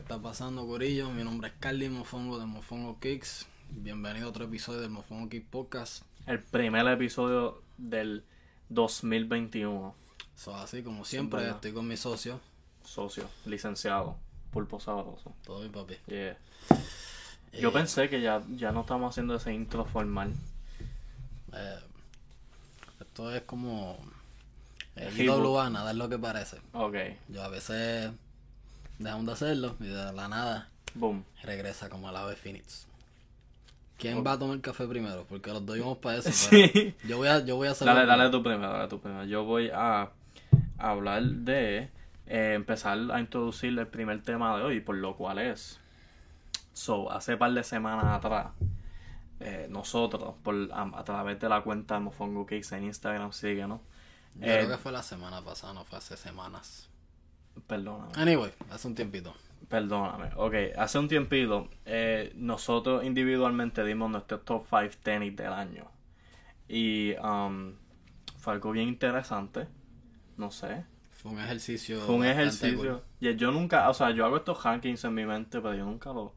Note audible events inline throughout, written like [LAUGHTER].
está pasando, Corillo? Mi nombre es Carly Mofongo de Mofongo Kicks. Bienvenido a otro episodio del Mofongo Kicks Podcast. El primer episodio del 2021. So, así como siempre, estoy con mi socio. Socio, licenciado, pulpo sabroso. Todo mi papi. Yeah. Yo Eh, pensé que ya, ya no estamos haciendo ese intro formal. eh, esto es como. El Reboot. IWA, nada es lo que parece. Ok, Yo a veces dejamos de hacerlo y de la nada boom. regresa como el ave Phoenix. ¿Quién va a tomar café primero? Porque los dos íbamos para eso. [LAUGHS] Sí. Yo voy a, yo voy a hacer Dale, dale tú primero, dale tú primero. Yo voy a hablar de eh, empezar a introducir el primer tema de hoy, por lo cual es. So, hace par de semanas atrás, eh, nosotros, por, a, a través de la cuenta de Mofongo Cakes en Instagram, síguenos. Yo Eh, creo que fue la semana pasada, no fue hace semanas. Perdóname. Anyway, hace un tiempito. Perdóname. Ok, hace un tiempito, eh, nosotros individualmente dimos nuestro top 5 tenis del año. Y um, fue algo bien interesante. No sé. Fue un ejercicio. Fue un ejercicio. cool. Y yo nunca, o sea, yo hago estos rankings en mi mente, pero yo nunca los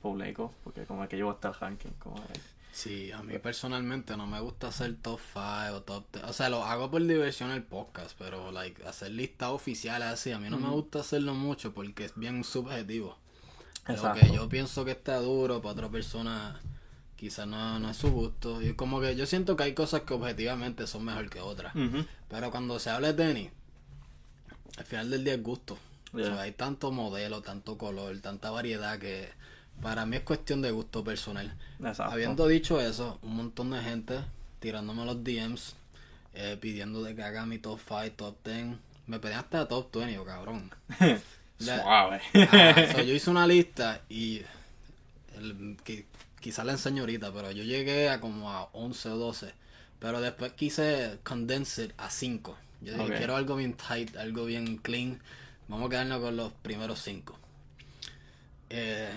publico. Porque como es que yo voy a estar ranking. Como es. Sí, a mí personalmente no me gusta hacer top 5 o top 10. O sea, lo hago por diversión el podcast, pero like, hacer listas oficiales así, a mí no me gusta hacerlo mucho porque es bien subjetivo. Lo Exacto. que yo pienso que está duro para otra persona quizás no, no es su gusto. Y como que yo siento que hay cosas que objetivamente son mejor que otras. Pero cuando se habla de tenis, al final del día es gusto. O sea, Yeah. hay tanto modelo, tanto color, tanta variedad que para mí es cuestión de gusto personal. Exacto. Habiendo dicho eso, un montón de gente tirándome los DMs, eh, pidiendo de que haga mi top 5, top 10. Me pedían hasta top 20, yo, cabrón. [LAUGHS] La- Suave. [LAUGHS] Ah, so, yo hice una lista y el, qui- quizás la enseño ahorita, pero yo llegué a como a 11 o 12. Pero después quise condense it a 5. Yo dije, quiero algo bien tight, algo bien clean. Vamos a quedarnos con los primeros 5. Eh,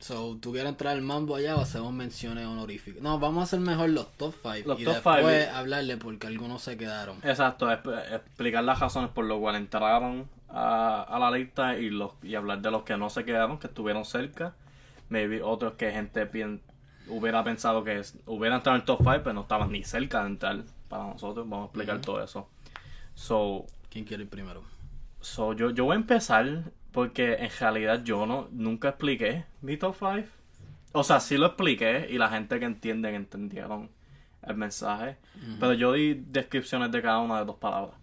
so, ¿tú quieres entrar al mambo allá o hacemos menciones honoríficas? No, vamos a hacer mejor los top 5 Los y top después five. hablarle porque algunos se quedaron. Exacto, exp- explicar las razones por las cuales entraron a, a la lista y los y hablar de los que no se quedaron, que estuvieron cerca. Maybe otros que gente pien- hubiera pensado que es- hubieran entrado en el top 5, pero no estaban ni cerca de entrar para nosotros. Vamos a explicar todo eso. So, ¿Quién quiere ir primero? so yo, yo voy a empezar porque en realidad yo no nunca expliqué mi top 5. O sea, sí lo expliqué y la gente que entiende entendieron el mensaje. Pero yo di descripciones de cada una de dos palabras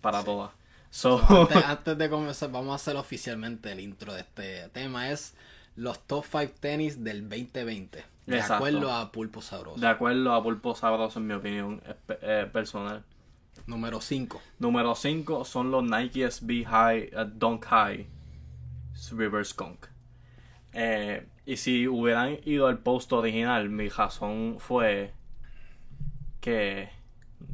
para todas. So, antes, [LAUGHS] antes de comenzar, vamos a hacer oficialmente el intro de este tema. Es los top 5 tenis del 2020. De Exacto. acuerdo a Pulpo Sabroso. de acuerdo a Pulpo Sabroso, en mi opinión eh, personal. Número 5. Número 5 son los Nike SB High, eh, Dunk High River Skunk. Eh, y si hubieran ido al post original, mi razón fue que.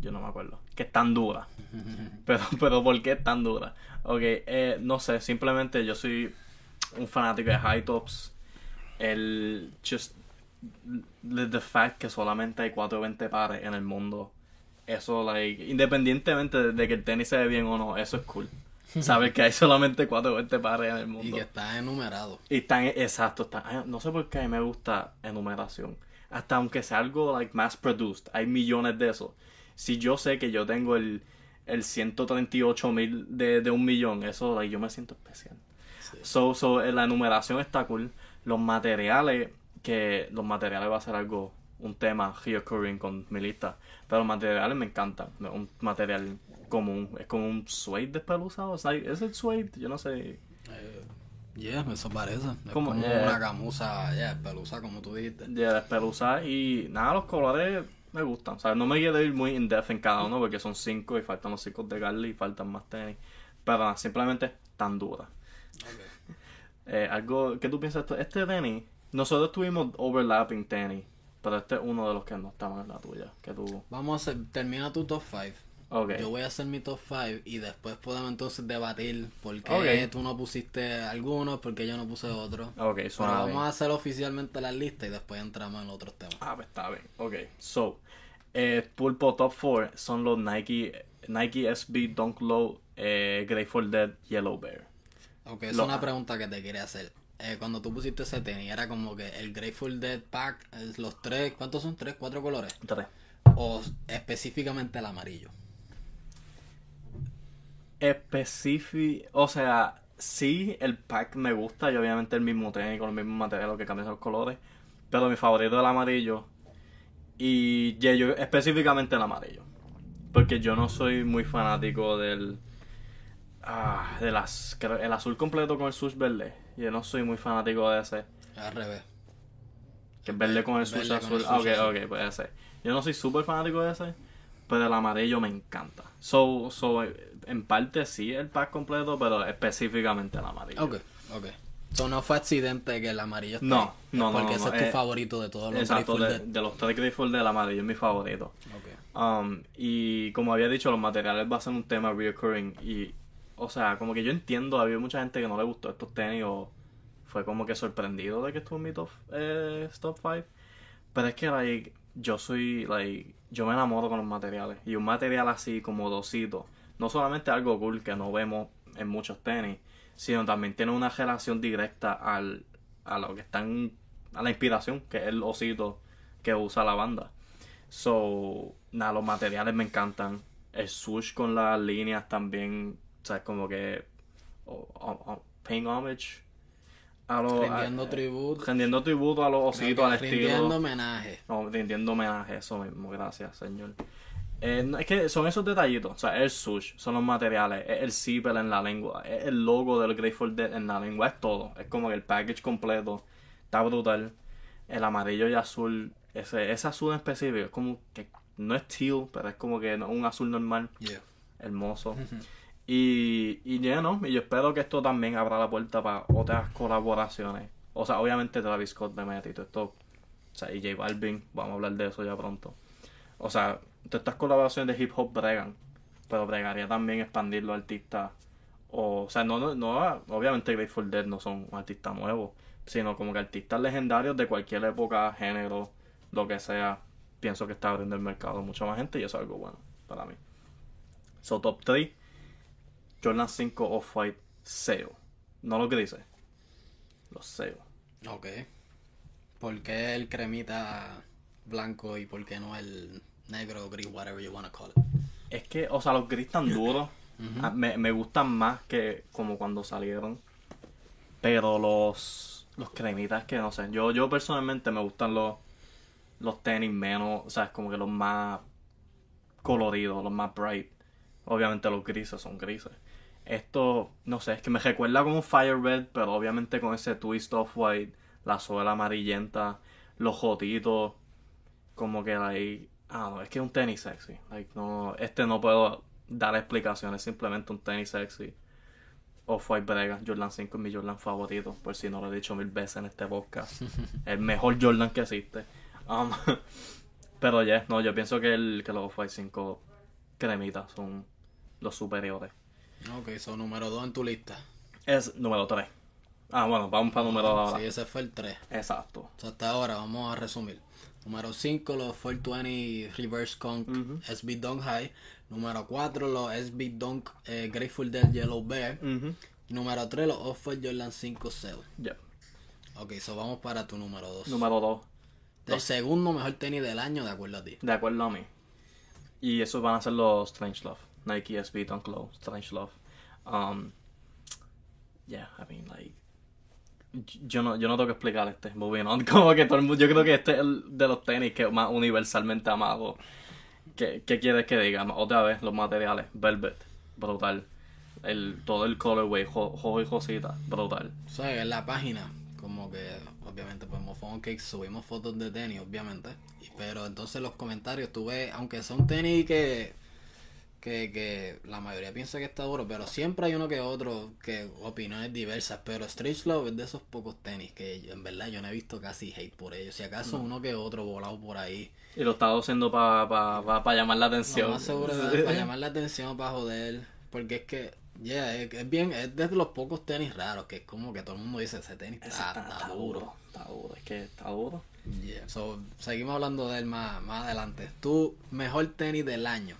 Yo no me acuerdo. Que es tan dura. [LAUGHS] Pero, pero ¿por qué es tan dura? Ok, eh, no sé, simplemente yo soy un fanático de high tops. El. Just. The, fact que solamente hay 420 pares en el mundo. Eso, like, independientemente de, de que el tenis se ve bien o no, eso es cool. [LAUGHS] Saber que hay solamente 420 pares en el mundo. Y que está enumerado. Y están, exacto, están, ay, no sé por qué a mí me gusta enumeración. Hasta aunque sea algo like mass produced, hay millones de esos. Si yo sé que yo tengo el, el 138 mil de, de un millón, eso like, yo me siento especial. Sí. So, so, eh, la enumeración está cool. Los materiales, que los materiales va a ser algo, un tema reoccurring con mi lista. Pero los materiales me encantan. Un material común, es como un suede despeluzado. ¿Es like- ¿Es el suede? Yo no sé. Eh, yeah, eso parece. Es como Yeah. una gamuza, yeah, pelusa, como tú dijiste. de despeluzar y nada, los colores me gustan. O sea, no me quiero ir muy in depth en cada uno porque son cinco y faltan los cinco de Garly y faltan más tenis. Pero nada, simplemente tan dura. [LAUGHS] Eh, algo que tú piensas, esto? este tenis, nosotros tuvimos overlapping tenis, pero este es uno de los que no estaban en la tuya. Que tú. Vamos a hacer, termina tu top 5. Ok. Yo voy a hacer mi top 5 y después podemos entonces debatir por qué tú no pusiste algunos, por qué yo no puse otros. Ok, Pero vamos bien. a hacer oficialmente la lista y después entramos en otros temas. Ah, pues está bien. Ok, so, eh, Pulpo Top 4 son los Nike, Nike SB Dunk Low, eh, Grateful Dead, Yellow Bear. Ok, es una pregunta que te quería hacer. Eh, cuando tú pusiste ese tenis, ¿era como que el Grateful Dead Pack, los tres, ¿cuántos son? ¿Tres, cuatro colores? Tres. ¿O específicamente el amarillo? Específico, o sea, sí, el pack me gusta y obviamente el mismo tenis con los mismos materiales que cambian los colores, pero mi favorito es el amarillo y yo específicamente el amarillo, porque yo no soy muy fanático del ah, de las creo- el azul completo con el swoosh verde, yo no soy muy fanático de ese, Al revés. que es verde con el con azul, el Ah, ok, ok, puede ser, yo no soy súper fanático de ese, pero el amarillo me encanta, so, so en parte sí el pack completo, pero específicamente el amarillo. Ok, ok. So, no fue accidente que el amarillo está No, no, no, Porque no, ese es tu eh, favorito de todos los Exacto, de, de los tres Grateful Dead, el amarillo es mi favorito. Ok. Um, y como había dicho, los materiales va a ser un tema reoccurring. Y, o sea, como que yo entiendo, había mucha gente que no le gustó estos tenis o fue como que sorprendido de que estuvo en mi top, eh, top 5. Pero es que, like, yo soy, like, yo me enamoro con los materiales. Y un material así como dosito, no solamente algo cool que no vemos en muchos tenis, sino también tiene una relación directa al, a lo que están, a la inspiración, que es el osito que usa la banda. So, nada, los materiales me encantan. El swoosh con las líneas también, o sea, como que o- o- o- paying homage a los Rindiendo a- tributo. rendiendo tributo a los ositos, al estilo. homenaje. No, rindiendo homenaje, eso mismo, gracias, señor. Eh, es que son esos detallitos, o sea, el sush, son los materiales, es el zipper en la lengua, es el logo del Grateful Dead en la lengua, es todo, es como que el package completo, está brutal. El amarillo y azul, ese, ese azul en específico, es como que no es teal, pero es como que un azul normal, Yeah. hermoso. Y, y ya no, y yo espero que esto también abra la puerta para otras colaboraciones. O sea, obviamente Travis Scott de Met y todo esto. O sea, y J Balvin, vamos a hablar de eso ya pronto. O sea, todas estas colaboraciones de hip hop bregan. Pero bregaría también expandir los artistas. O, o sea, no, no, no, obviamente Grateful Dead no son artistas nuevos. Sino como que artistas legendarios de cualquier época, género, lo que sea. Pienso que está abriendo el mercado a mucha más gente y eso es algo bueno para mí. So, top 3. Jordan 5 Off-White SEO. No lo que dice. Los SEO. Ok. ¿Por qué el cremita blanco y por qué no el negro, gris, whatever you wanna call it? Es que, o sea, los gris tan [CLEARS THROAT] duros ah, me, me gustan más que como cuando salieron. Pero los, los cremitas que no sé. Yo, yo personalmente me gustan los, los tenis menos, o sea, es como que los más coloridos, los más bright. Obviamente los grises son grises. Esto, no sé, es que me recuerda como un Fire Red, pero obviamente con ese twist of white, la suela amarillenta, los jotitos, como que like, ah, no, es que es un tenis sexy. Like, no, este no puedo dar explicaciones, simplemente un tenis sexy. Off-White Brega, Jordan 5 es mi Jordan favorito, por si no lo he dicho mil veces en este podcast. [LAUGHS] el mejor Jordan que existe. Um, [LAUGHS] pero ya, no, yo pienso que, el, que los Off-White 5 cremitas son los superiores. Ok, son número 2 en tu lista. Es número 3. Ah, bueno, vamos para número 2 ahora. Sí, ese fue el 3. Exacto. O sea, hasta ahora, vamos a resumir. Número 5, los 420 Reverse Conk SB Dunk High. Número 4, los SB Dunk eh, Grateful Dead Yellow Bear. Ujú. Número 3, los Off-White Jordan 5 Cell. Ya. Ok, so vamos para tu número 2. Número 2. El segundo mejor tenis del año, de acuerdo a ti. De acuerdo a mí. Y esos van a ser los Strange Love. Nike SB Dunk Low, Strange Love. Um, yeah, I mean, like. Yo no, yo no tengo que explicar este. Moving [LAUGHS] on. Como que todo el mundo. Yo creo que este es el de los tenis que es más universalmente amado. ¿Qué, qué quieres que diga? Otra vez, los materiales. Velvet, brutal. El, todo el colorway, jo- jojo y josita, brutal. O sea, en la página, como que obviamente podemos phone cakes, subimos fotos de tenis, obviamente. Pero entonces los comentarios, tú ves, aunque son tenis que, que, que la mayoría piensa que está duro, pero siempre hay uno que otro que opiniones diversas. Pero Street Love es de esos pocos tenis que yo- en verdad yo no he visto casi hate por ellos. Si acaso uno que otro volado por ahí. Y lo está haciendo para pa, pa- pa llamar la atención. más seguro es [LAUGHS] para llamar la atención, para joder. Porque es que, yeah, es, es bien, es de los pocos tenis raros que es como que todo el mundo dice ese tenis está duro. Está duro, es que está duro. Yeah. So, seguimos hablando de él más, más adelante. Tu mejor tenis del año.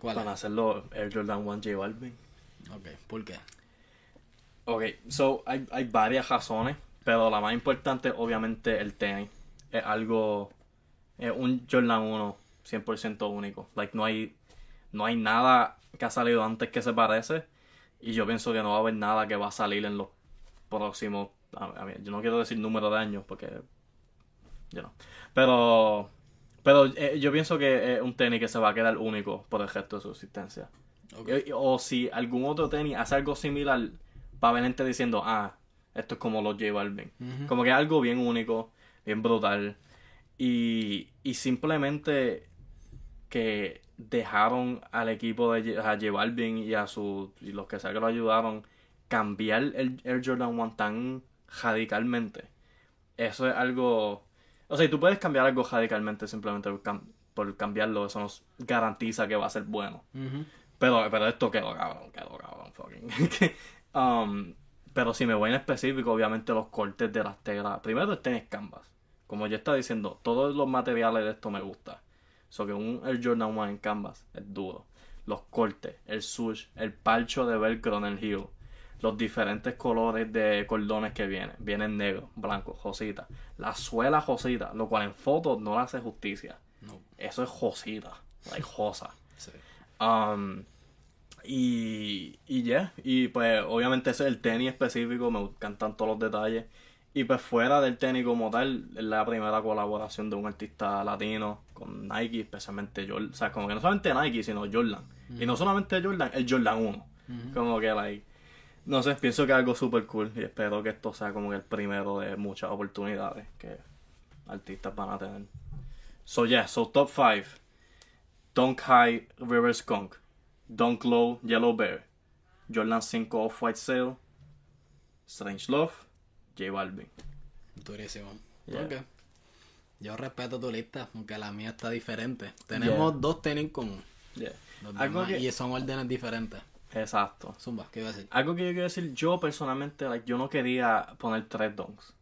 ¿Cuál Para es? hacerlo Air Jordan 1 J Balvin. Ok, ¿por qué? Ok, so hay, hay varias razones, pero la más importante, obviamente, el tenis. Es algo. Es un Jordan 1 100% único. Like, no hay, no hay nada que ha salido antes que se parece. Y yo pienso que no va a haber nada que va a salir en los próximos. a- a yo no quiero decir número de años porque. You know. Pero. Pero eh, yo pienso que es un tenis que se va a quedar único por el resto de su existencia. O si algún otro tenis hace algo similar, va a haber gente diciendo, ah, esto es como los J Balvin. Ujú. Como que es algo bien único, bien brutal. Y, y simplemente que dejaron al equipo de a J Balvin y a sus y los que sea que lo ayudaron cambiar el Air Jordan 1 tan radicalmente. Eso es algo... O sea, tú puedes cambiar algo radicalmente simplemente por, cam- por cambiarlo. Eso nos garantiza que va a ser bueno. Pero, pero esto quedó cabrón, quedó cabrón, fucking. [LAUGHS] um, pero si me voy en específico, obviamente los cortes de las telas. Primero el tenis canvas. Como yo estaba diciendo, todos los materiales de esto me gustan. So que un Air Jordan 1 en canvas es duro. Los cortes, el swoosh, el palcho de velcro en el heel. Los diferentes colores de cordones que vienen. Vienen negro, blanco, rosita. La suela rosita, lo cual en fotos no le hace justicia. No. Eso es rosita, like rosa. Sí. Um, y, y ya, y pues obviamente ese es el tenis específico, me encantan todos los detalles. Y pues fuera del tenis como tal, es la primera colaboración de un artista latino con Nike, especialmente Jordan. O sea, como que no solamente Nike, sino Jordan. Y no solamente Jordan, el Jordan 1. Como que, like, no sé, pienso que es algo súper cool y espero que esto sea como el primero de muchas oportunidades que artistas van a tener. So yeah, so top 5. Dunk High River Skunk, Dunk Low Yellow Bear, Jordan 5 Off White Sail, Strange Love, J Balvin. Durísimo. Yeah. Ok. Yo respeto tu lista, aunque la mía está diferente. Tenemos dos tenis en común. Yeah. los Algo demás, que- Y son órdenes diferentes. Exacto. Zumba, ¿qué iba a decir? Algo que yo quiero decir, yo personalmente, like, yo no quería poner tres donks.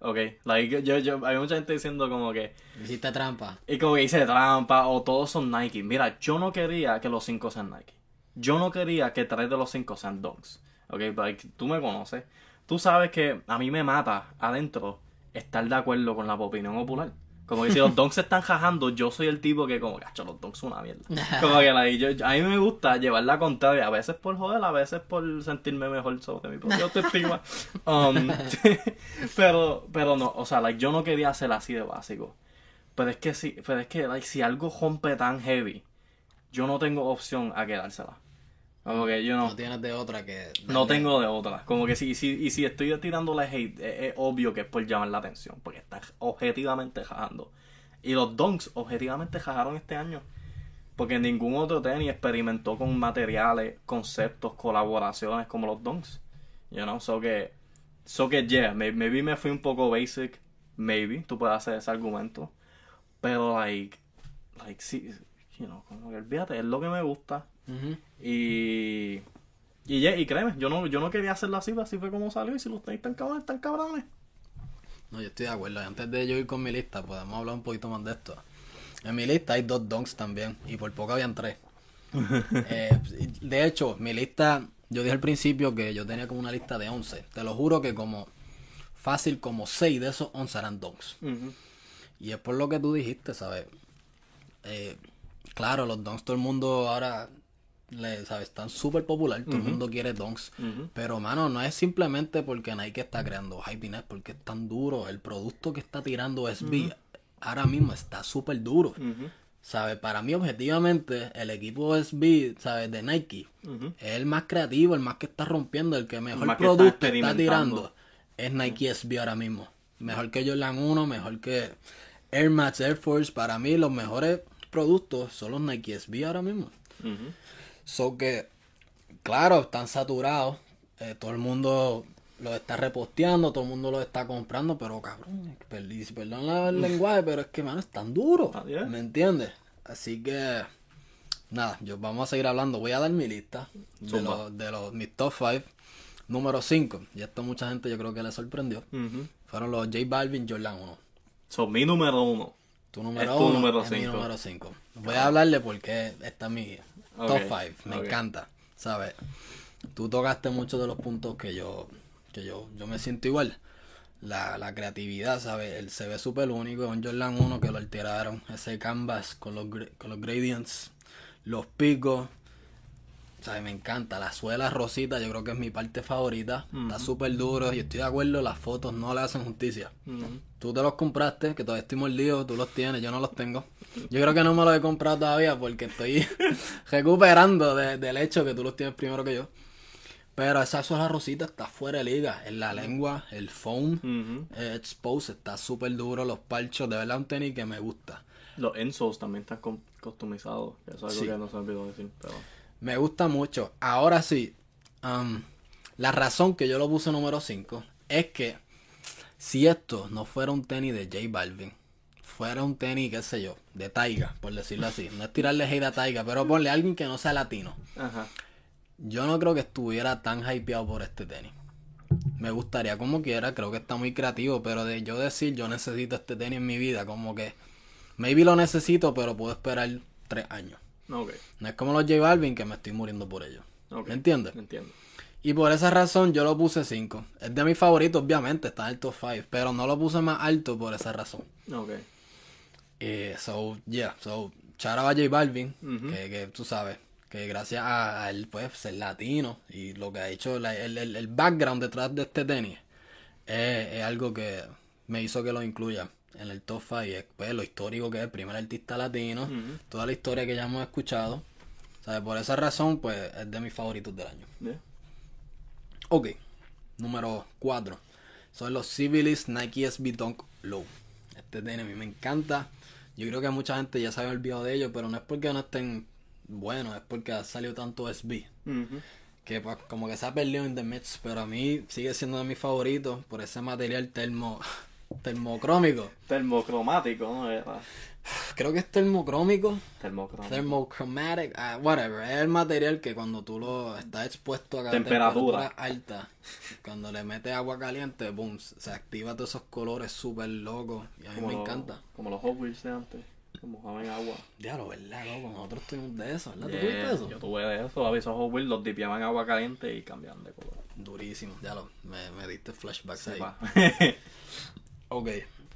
Ok, like, yo, yo, hay mucha gente diciendo como que, Hiciste trampa. y como que hice trampa, o todos son Nike. Mira, yo no quería que los cinco sean Nike. Yo no quería que tres de los cinco sean donks. Ok, like, tú me conoces. Tú sabes que a mí me mata adentro estar de acuerdo con la opinión popular. Como que si los donks se están jajando, yo soy el tipo que como, gacho, los donks son una mierda. [LAUGHS] Como que yo, a mí me gusta llevar la contraria, a veces por joder, a veces por sentirme mejor sobre mi propia autoestima. [LAUGHS] Um, [LAUGHS] pero, pero no, o sea, like, yo no quería hacer así de básico. Pero es que si, pero es que like, si algo rompe tan heavy, yo no tengo opción a quedársela. Como que yo no, No tienes de otra que. no tengo de otra. Como que si, si, y si estoy tirándole hate, es, es obvio que es por llamar la atención, porque está objetivamente jajando. Y los donks objetivamente jajaron este año. Porque ningún otro tenis experimentó con materiales, conceptos, colaboraciones como los donks. You know, so que, so que yeah, may- maybe me fui un poco basic, maybe, tú puedes hacer ese argumento. Pero like, like sí, you know, como que olvídate, es lo que me gusta. Ujú. Y. Y, ya, y créeme, yo no, yo no quería hacerlo así, pero así fue como salió. Y si los tenis están cabrones, están cabrones. No, yo estoy de acuerdo. Antes de yo ir con mi lista, podemos hablar un poquito más de esto. En mi lista hay dos donks también, y por poco habían tres. [LAUGHS] Eh, de hecho, mi lista, yo dije al principio que yo tenía como una lista de 11. Te lo juro que como fácil, como 6 de esos 11 eran donks. Y es por lo que tú dijiste, ¿sabes? Eh, claro, los donks, todo el mundo ahora, le, ¿sabes? Están súper popular, todo el mundo quiere donks. Pero, mano, no es simplemente porque Nike está creando hype, es porque es tan duro. El producto que está tirando SB ahora mismo está súper duro. ¿Sabes? Para mí, objetivamente, el equipo SB, ¿sabes? De Nike es el más creativo, el más que está rompiendo, el que mejor más que está producto está, tirando. Es Nike SB ahora mismo. Mejor que Jordan 1, mejor que Air Max, Air Force. Para mí, los mejores productos son los Nike SB ahora mismo. So que, claro, están saturados. eh, todo el mundo los está reposteando, todo el mundo los está comprando, pero cabrón, perdí, perdón el [LAUGHS] lenguaje, pero es que, mano, es tan duro. Ah, yeah. ¿Me entiendes? Así que, nada, yo vamos a seguir hablando. Voy a dar mi lista de los, de los mis top 5. Número 5, y esto mucha gente yo creo que le sorprendió. Fueron los J Balvin Jordan 1. Son mi número uno. Tu número Es tu 1 número es mi cinco. número 5. Voy a hablarle porque esta es mi top Ok, 5. Me encanta, ¿sabes? tú tocaste muchos de los puntos que yo, que yo, yo me siento igual. La, la creatividad, ¿sabes? Él se ve súper único. Un Jordan 1 que lo alteraron. Ese canvas con los, con los gradients, los picos. ¿Sabes? Me encanta. La suela rosita, yo creo que es mi parte favorita. Está súper duro y estoy de acuerdo. Las fotos no le hacen justicia. Tú te los compraste, que todavía estoy mordido, tú los tienes, yo no los tengo. Yo creo que no me los he comprado todavía porque estoy [LAUGHS] recuperando de- del hecho que tú los tienes primero que yo. Pero esa suela rosita está fuera de liga. En la lengua, el foam Ujú. eh, exposed está súper duro, los parchos, de verdad un tenis que me gusta. Los insoles también están customizados. Eso es algo Sí. que no se olvidó decir. Pero... Me gusta mucho. Ahora sí, um, la razón que yo lo puse número 5 es que si esto no fuera un tenis de J Balvin, fuera un tenis, qué sé yo, de Taiga, por decirlo así. No es tirarle hate a Taiga, pero ponle a alguien que no sea latino. Ajá. Yo no creo que estuviera tan hypeado por este tenis. Me gustaría como quiera, creo que está muy creativo, pero de yo decir yo necesito este tenis en mi vida, como que maybe lo necesito, pero puedo esperar tres años. No es como los J Balvin que me estoy muriendo por ellos. ¿Me entiendes? Entiendo. Y por esa razón yo lo puse 5. Es de mis favoritos, obviamente, está en el top 5, pero no lo puse más alto por esa razón. Ok. Eh, so, yeah, so, shout out a J Balvin, que, que tú sabes, que gracias a, a él, pues, ser latino y lo que ha hecho, la- el, el, el background detrás de este tenis, es, es algo que me hizo que lo incluya en el top 5. Y es, pues, lo histórico que es, el primer artista latino, toda la historia que ya hemos escuchado. ¿sabes? Por esa razón, pues, es de mis favoritos del año. Yeah. Ok, número 4. Son los Civilis Nike SB Dunk Low. Este tenis a mí me encanta. Yo creo que mucha gente ya se había olvidado de ellos, pero no es porque no estén buenos, es porque ha salido tanto SB. Que pues como que se ha perdido en The Mets, pero a mí sigue siendo de mis favoritos por ese material termo termocrómico. Termocromático, ¿no? Era Creo que es termocrómico. termocromático. Thermochromatic, ah, whatever, es el material que cuando tú lo estás expuesto a Temperatura. alta, cuando le metes agua caliente, boom, se activa todos esos colores súper locos y a mí me encanta. Como los Hot Wheels de antes. Que mojaban en agua. Diablo, ¿verdad, loco? Nosotros tuvimos de eso, ¿verdad? ¿Tú Yeah, tuviste eso? Yo tuve de eso. A veces Hot Wheels los dipiaban agua caliente y cambiaban de color. Durísimo, ya lo, me, me diste flashbacks ahí. [LAUGHS] Ok,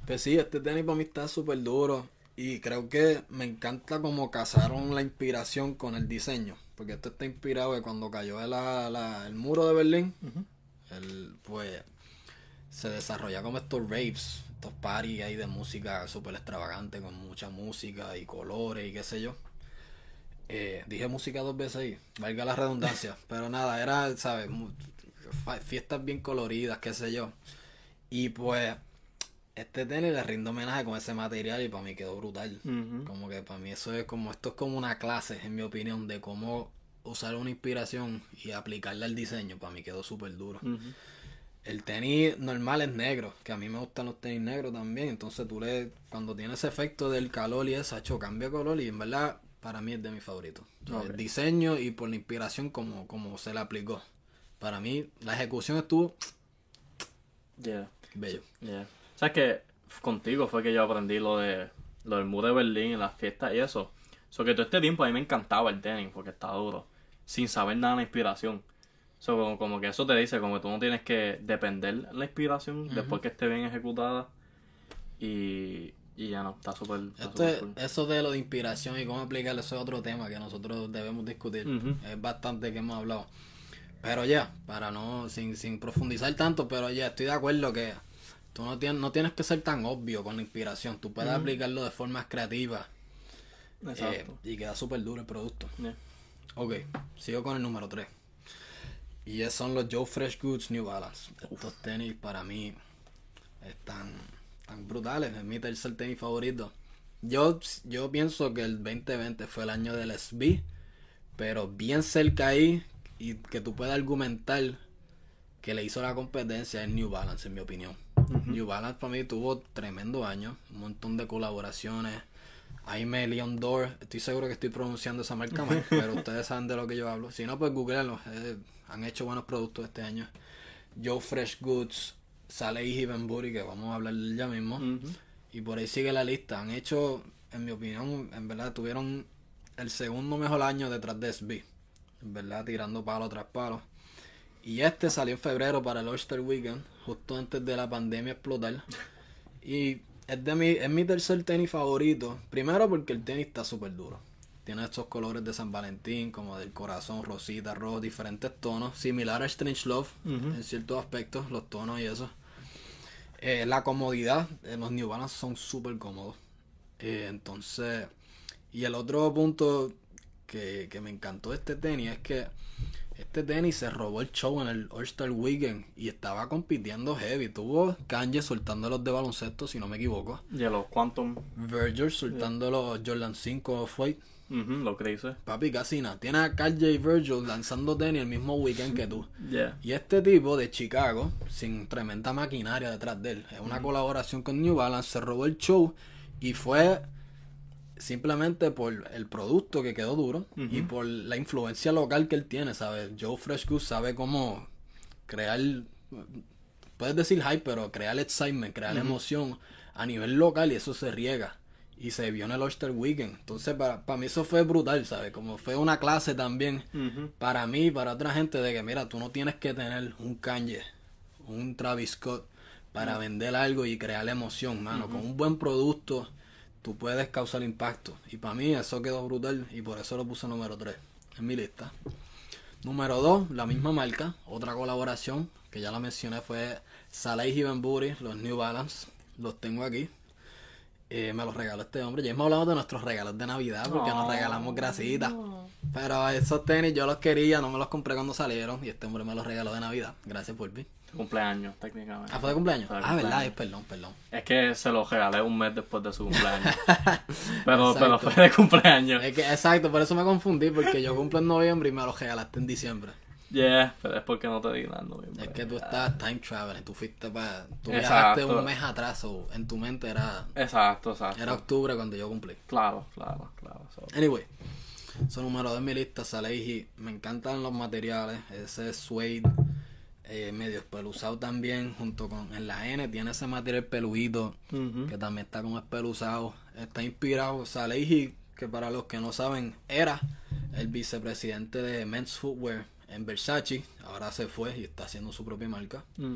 pues sí, este tenis para mí está súper duro y creo que me encanta como casaron la inspiración con el diseño, porque esto está inspirado de cuando cayó la- la- el muro de Berlín, el, pues se desarrolla como estos raves, estos parties ahí de música súper extravagante, con mucha música y colores y qué sé yo. Eh, dije música dos veces ahí, valga la redundancia, [LAUGHS] pero nada, era, ¿sabes? Fiestas bien coloridas, qué sé yo. Y pues, este tenis le rindo homenaje con ese material y para mí quedó brutal. Como que para mí eso es como, esto es como una clase, en mi opinión, de cómo usar una inspiración y aplicarla al diseño. Para mí quedó súper duro. El tenis normal es negro, que a mí me gustan los tenis negros también. Entonces tú le, cuando tiene ese efecto del calor y eso, hecho cambia de color y en verdad para mí es de mis favoritos. O sea, Ok. El diseño y por la inspiración como, como se le aplicó. Para mí la ejecución estuvo Yeah. bello. Yeah. ¿Sabes que Contigo fue que yo aprendí lo de lo del muro de Berlín en las fiestas y eso. So que todo este tiempo a mí me encantaba el tenis porque estaba duro. Sin saber nada de la inspiración. So, como, como que eso te dice, como que tú no tienes que depender de la inspiración después que esté bien ejecutada. Y, y ya no, está súper. está cool. eso de lo de inspiración y cómo aplicarlo, eso es otro tema que nosotros debemos discutir. Es bastante que hemos hablado. Pero ya, para no, sin, sin profundizar tanto, pero ya estoy de acuerdo que tú no tienes, no tienes que ser tan obvio con la inspiración. Tú puedes aplicarlo de formas creativas eh, Exacto. y queda súper duro el producto. Yeah. Ok, sigo con el número 3. Y esos son los Joe Fresh Goods New Balance. Estos tenis para mí están tan brutales. Es mi tercer tenis favorito. Yo, yo pienso que el 2020 fue el año del SB, pero bien cerca ahí y que tú puedas argumentar que le hizo la competencia es New Balance, en mi opinión. New Balance para mí tuvo tremendo año, un montón de colaboraciones. Aime Leon Dor, estoy seguro que estoy pronunciando esa marca mal, [LAUGHS] pero ustedes saben de lo que yo hablo. Si no, pues googleenlo. eh, han hecho buenos productos este año. Joe Fresh Goods, Saleh y Benbury, que vamos a hablar ya mismo. Y por ahí sigue la lista. Han hecho, en mi opinión, en verdad, tuvieron el segundo mejor año detrás de SB. En verdad, tirando palo tras palo. Y este salió en febrero para el All-Star Weekend, justo antes de la pandemia explotar. Y es, de mi, es mi tercer tenis favorito. Primero porque el tenis está súper duro. Tiene estos colores de San Valentín, como del corazón, rosita, rojo, diferentes tonos. Similar a Strange Love en ciertos aspectos, los tonos y eso. Eh, la comodidad, eh, los New Balance son súper cómodos. Eh, entonces, y el otro punto que, que me encantó de este tenis es que este tenis se robó el show en el All-Star Weekend y estaba compitiendo heavy. Tuvo Kanye soltando los de baloncesto, si no me equivoco. Y los Quantum. Virgil soltando los Jordan 5 Flight. Ujú, lo que dice. Papi, casi nada. Tiene a Kanye y Virgil lanzando tenis el mismo weekend que tú. Yeah. Y este tipo de Chicago, sin tremenda maquinaria detrás de él, es una colaboración con New Balance, se robó el show y fue simplemente por el producto que quedó duro y por la influencia local que él tiene, ¿sabes? Joe Fresh Goose sabe cómo crear, puedes decir hype, pero crear excitement, crear emoción a nivel local y eso se riega. Y se vio en el All-Star Weekend. Entonces, para, para mí eso fue brutal, ¿sabes? Como fue una clase también para mí y para otra gente de que, mira, tú no tienes que tener un Kanye, un Travis Scott para vender algo y crear emoción, mano. Con un buen producto tú puedes causar impacto. Y para mí eso quedó brutal y por eso lo puse número 3 en mi lista. Número 2, la misma marca, otra colaboración que ya la mencioné fue Saleh y los New Balance. Los tengo aquí. Eh, me los regaló este hombre. Ya hemos hablado de nuestros regalos de Navidad porque nos Oh. regalamos grasitas. Pero esos tenis yo los quería, no me los compré cuando salieron y este hombre me los regaló de Navidad. Gracias por mí. Cumpleaños, técnicamente. Ah, fue de cumpleaños. Fue de Ah, cumpleaños. verdad, es perdón, perdón. Es que se lo regalé un mes después de su cumpleaños. [LAUGHS] pero, pero fue de cumpleaños. Es que, exacto, por eso me confundí, porque yo cumplo en noviembre y me los regalaste en diciembre. Yeah, pero es porque no te di nada. en noviembre. Es que tú estás time traveling, tú fuiste para. Tú Exacto. viajaste un mes atrás, o en tu mente era, Exacto, exacto. era octubre cuando yo cumplí. Claro, claro, claro. so- Anyway, son número en mi lista, Salehi. Me encantan los materiales. Ese suede eh, medio espeluzado también, junto con en la N, tiene ese material peluito Ujú. que también está como espeluzado. Está inspirado, Salehi, que para los que no saben, era el vicepresidente de Men's Footwear en Versace. Ahora se fue y está haciendo su propia marca. Mm.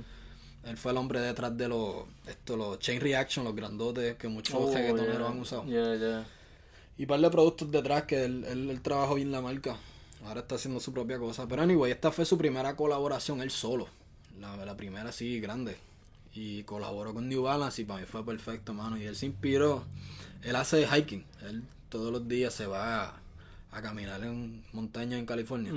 Él fue el hombre detrás de los, esto, los Chain Reaction, los grandotes que muchos Oh, reggaetoneros yeah. han usado. Yeah, yeah. Y un par de productos detrás que él, él, él trabajó bien la marca. Ahora está haciendo su propia cosa. Pero anyway, esta fue su primera colaboración él solo. La, la primera así grande. Y colaboró con New Balance y para mí fue perfecto, mano. Y él se inspiró. Él hace hiking. Él todos los días se va a, a caminar en montaña en California.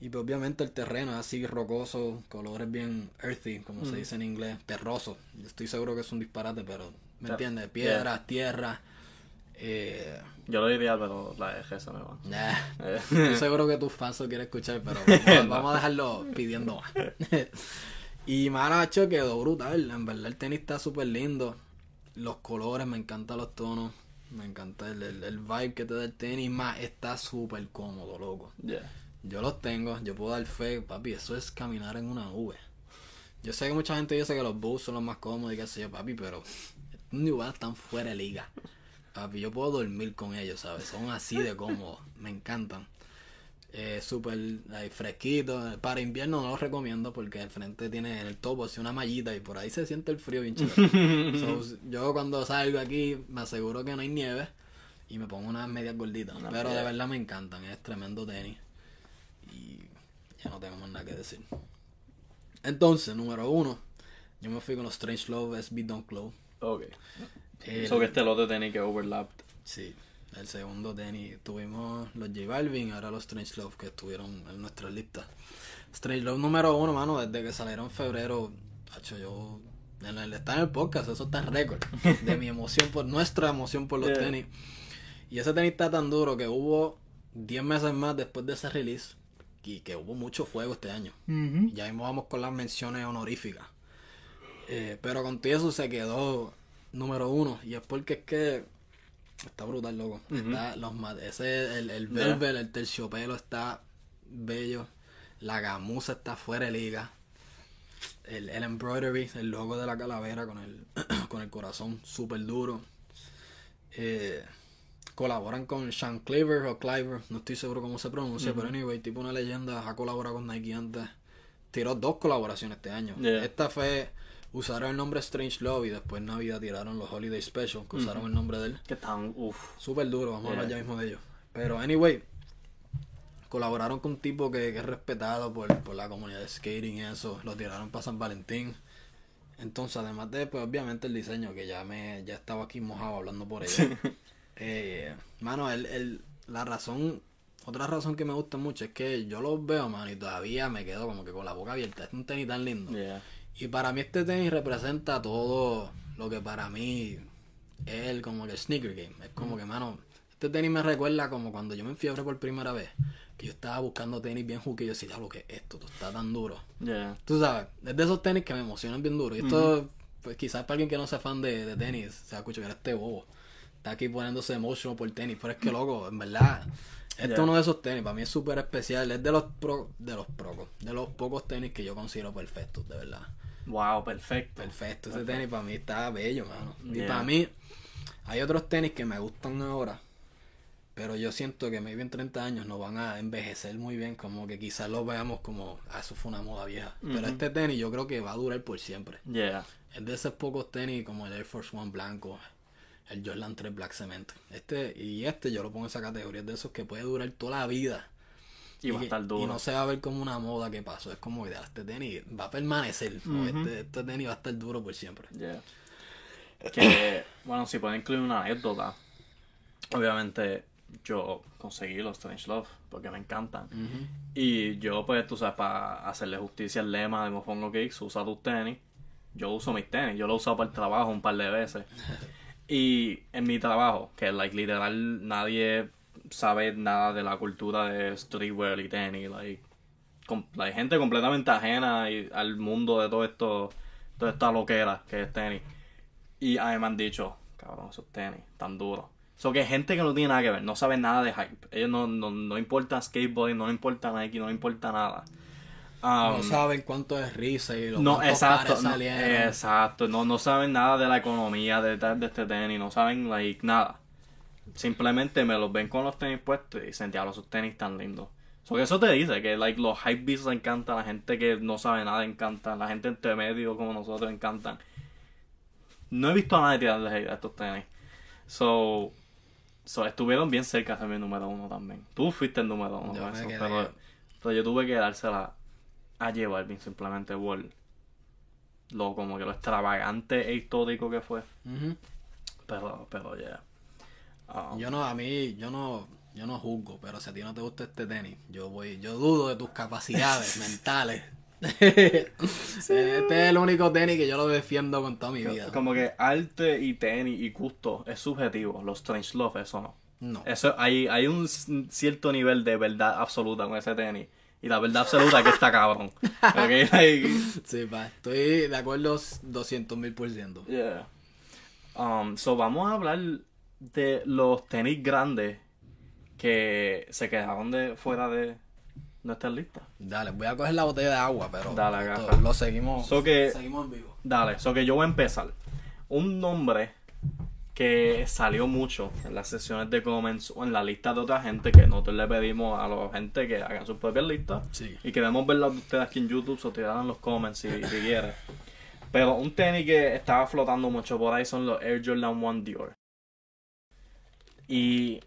Y pues obviamente el terreno es así rocoso, colores bien earthy, como se dice en inglés, terroso. Yo estoy seguro que es un disparate, pero ¿me entiendes? Piedras, tierra. Eh, Yo lo diría, pero la EG se me va. nah. Eh, [LAUGHS] seguro que tus fans lo quieren escuchar, pero [LAUGHS] vamos, vamos a dejarlo pidiendo más. [LAUGHS] y Maracho quedó brutal. En verdad el tenis está súper lindo. Los colores, me encantan los tonos. Me encanta el, el, el vibe que te da el tenis. Más está súper cómodo, loco. yeah. Yo los tengo, yo puedo dar fe, papi, eso es caminar en una nube. Yo sé que mucha gente dice que los Bulls son los más cómodos y qué sé yo, papi, pero estos New Balance están fuera de liga. Papi, yo puedo dormir con ellos, ¿sabes? Son así de cómodos, [LAUGHS] me encantan. Eh, Súper fresquito. Para invierno no los recomiendo porque el frente tiene en el topo así una mallita y por ahí se siente el frío bien chévere. [LAUGHS] So, yo cuando salgo aquí me aseguro que no hay nieve y me pongo unas medias gorditas. Una pero de verdad me encantan, es tremendo tenis. Y ya no tengo más nada que decir. Entonces, número uno, yo me fui con los Strange Love SB Dunk Low. Ok. Eso que este lote tenía que overlapped. Sí, el segundo tenis. Tuvimos los J Balvin, ahora los Strange Love que estuvieron en nuestra lista. Strange Love número uno, mano, desde que salieron en febrero. Hacho, yo. En el, está en el podcast, eso está en récord. [LAUGHS] De mi emoción por. Nuestra emoción por los Yeah. tenis. Y ese tenis está tan duro que hubo 10 meses más después de ese release. Y que hubo mucho fuego este año. Ya mismo vamos con las menciones honoríficas. Eh, pero con todo eso se quedó número uno. Y es porque es que está brutal, loco. Está los ese, el, el Yeah. velvet, el terciopelo está bello. La gamuza está fuera de liga. El, el embroidery, el logo de la calavera con el, [CLEARS THROAT] con el corazón súper duro. Eh, colaboran con Sean Cleaver o Cliver, no estoy seguro cómo se pronuncia, pero anyway, tipo una leyenda, ha colaborado con Nike antes. tiró dos colaboraciones este año. Yeah. Esta fue, usaron el nombre Strange Love y después en Navidad tiraron los Holiday Special, que usaron el nombre de él. Que están, uff. Súper duro, vamos a hablar ya mismo de ellos. Pero, anyway, colaboraron con un tipo que, que es respetado por, por la comunidad de skating y eso. Lo tiraron para San Valentín. Entonces, además de, pues, obviamente el diseño, que ya me ya estaba aquí mojado hablando por ello. [LAUGHS] eh, mano, el, el, la razón, otra razón que me gusta mucho es que yo los veo, mano, y todavía me quedo como que con la boca abierta. Es un tenis tan lindo. Yeah. Y para mí este tenis representa todo lo que para mí es el, como que el sneaker game. Es como que, mano, este tenis me recuerda como cuando yo me enfiebre por primera vez. Que yo estaba buscando tenis bien hook y yo decía, diablo, que esto? Esto está tan duro. Yeah. Tú sabes, es de esos tenis que me emocionan bien duro. Y esto, pues quizás para alguien que no sea fan de, de tenis, se escucha que era este bobo. Está aquí poniéndose emotional por tenis. Pero es que, loco, en verdad, este es uno de esos tenis. Para mí es súper especial. Es de los pro, de los procos, de los pocos tenis que yo considero perfectos, de verdad. Wow, perfecto. Perfecto, ese tenis para mí está bello, mano. Y para mí, hay otros tenis que me gustan ahora, pero yo siento que maybe en 30 años no van a envejecer muy bien, como que quizás los veamos como, ah, eso fue una moda vieja. Pero este tenis yo creo que va a durar por siempre. Yeah. Es de esos pocos tenis como el Air Force One blanco, el Jordan 3 Black Cement. Este, y este yo lo pongo en esa categoría, es de esos que puede durar toda la vida. Y va a estar duro. y no se va a ver como una moda que pasó. Es como que este tenis va a permanecer. ¿no? este, este tenis va a estar duro por siempre. Yeah. Que, bueno, si puedo incluir una anécdota. Obviamente, yo conseguí los Strange Love porque me encantan. Y yo, pues, tú sabes, para hacerle justicia al lema de Mofongo Kicks, usa tus tenis. Yo uso mis tenis. Yo lo he usado para el trabajo un par de veces. [LAUGHS] Y en mi trabajo, que like literal nadie sabe nada de la cultura de streetwear y tenis, like, gente completamente ajena y- al mundo de todo esto, toda esta loquera que es tenis. Y a mí me han dicho, cabrón, esos tenis, tan duros. So que gente que no tiene nada que ver, no sabe nada de hype. Ellos no, no, no importa skateboarding, no importa Nike, no importa nada. no Um, saben cuánto es risa y los no, exacto, no, exacto, no, no saben nada de la economía de, de este tenis, no saben like, nada. Simplemente me los ven con los tenis puestos y dicen, diablo, esos tenis tan lindos. So que eso te dice que like, los hype beats encantan, la gente que no sabe nada encantan, la gente intermedio como nosotros encantan. No he visto a nadie tirarle hate a estos tenis. So, so estuvieron bien cerca de mi número uno también. Tú fuiste el número uno Yo eso, pero, pero yo tuve que dársela a llevar bien simplemente por lo como que lo extravagante e histórico que fue. Pero, pero ya. Um, Yo no, a mí, yo no, yo no juzgo, pero si a ti no te gusta este tenis, yo voy, yo dudo de tus capacidades [LAUGHS] mentales. [LAUGHS] este es el único tenis que yo lo defiendo con toda mi vida. como que arte y tenis y gusto es subjetivo. Los Strange Love, eso no. No. Eso, hay, hay un cierto nivel de verdad absoluta con ese tenis. Y la verdad absoluta es que está cabrón. [LAUGHS] Like, Sí, pa, estoy de acuerdo 200 mil por ciento. Yeah. Um, so vamos a hablar de los tenis grandes que se quedaron de fuera de nuestra lista. Dale, voy a coger la botella de agua, pero Dale, esto lo seguimos, So que- seguimos en vivo. Dale, so que yo voy a empezar. Un nombre que salió mucho en las sesiones de comments o en la lista de otra gente que nosotros le pedimos a la gente que hagan sus propias listas. Sí. Y queremos verla de ustedes aquí en YouTube, so tiraran en los comments si, si quieren. Pero un tenis que estaba flotando mucho por ahí son los Air Jordan 1 Dior. Y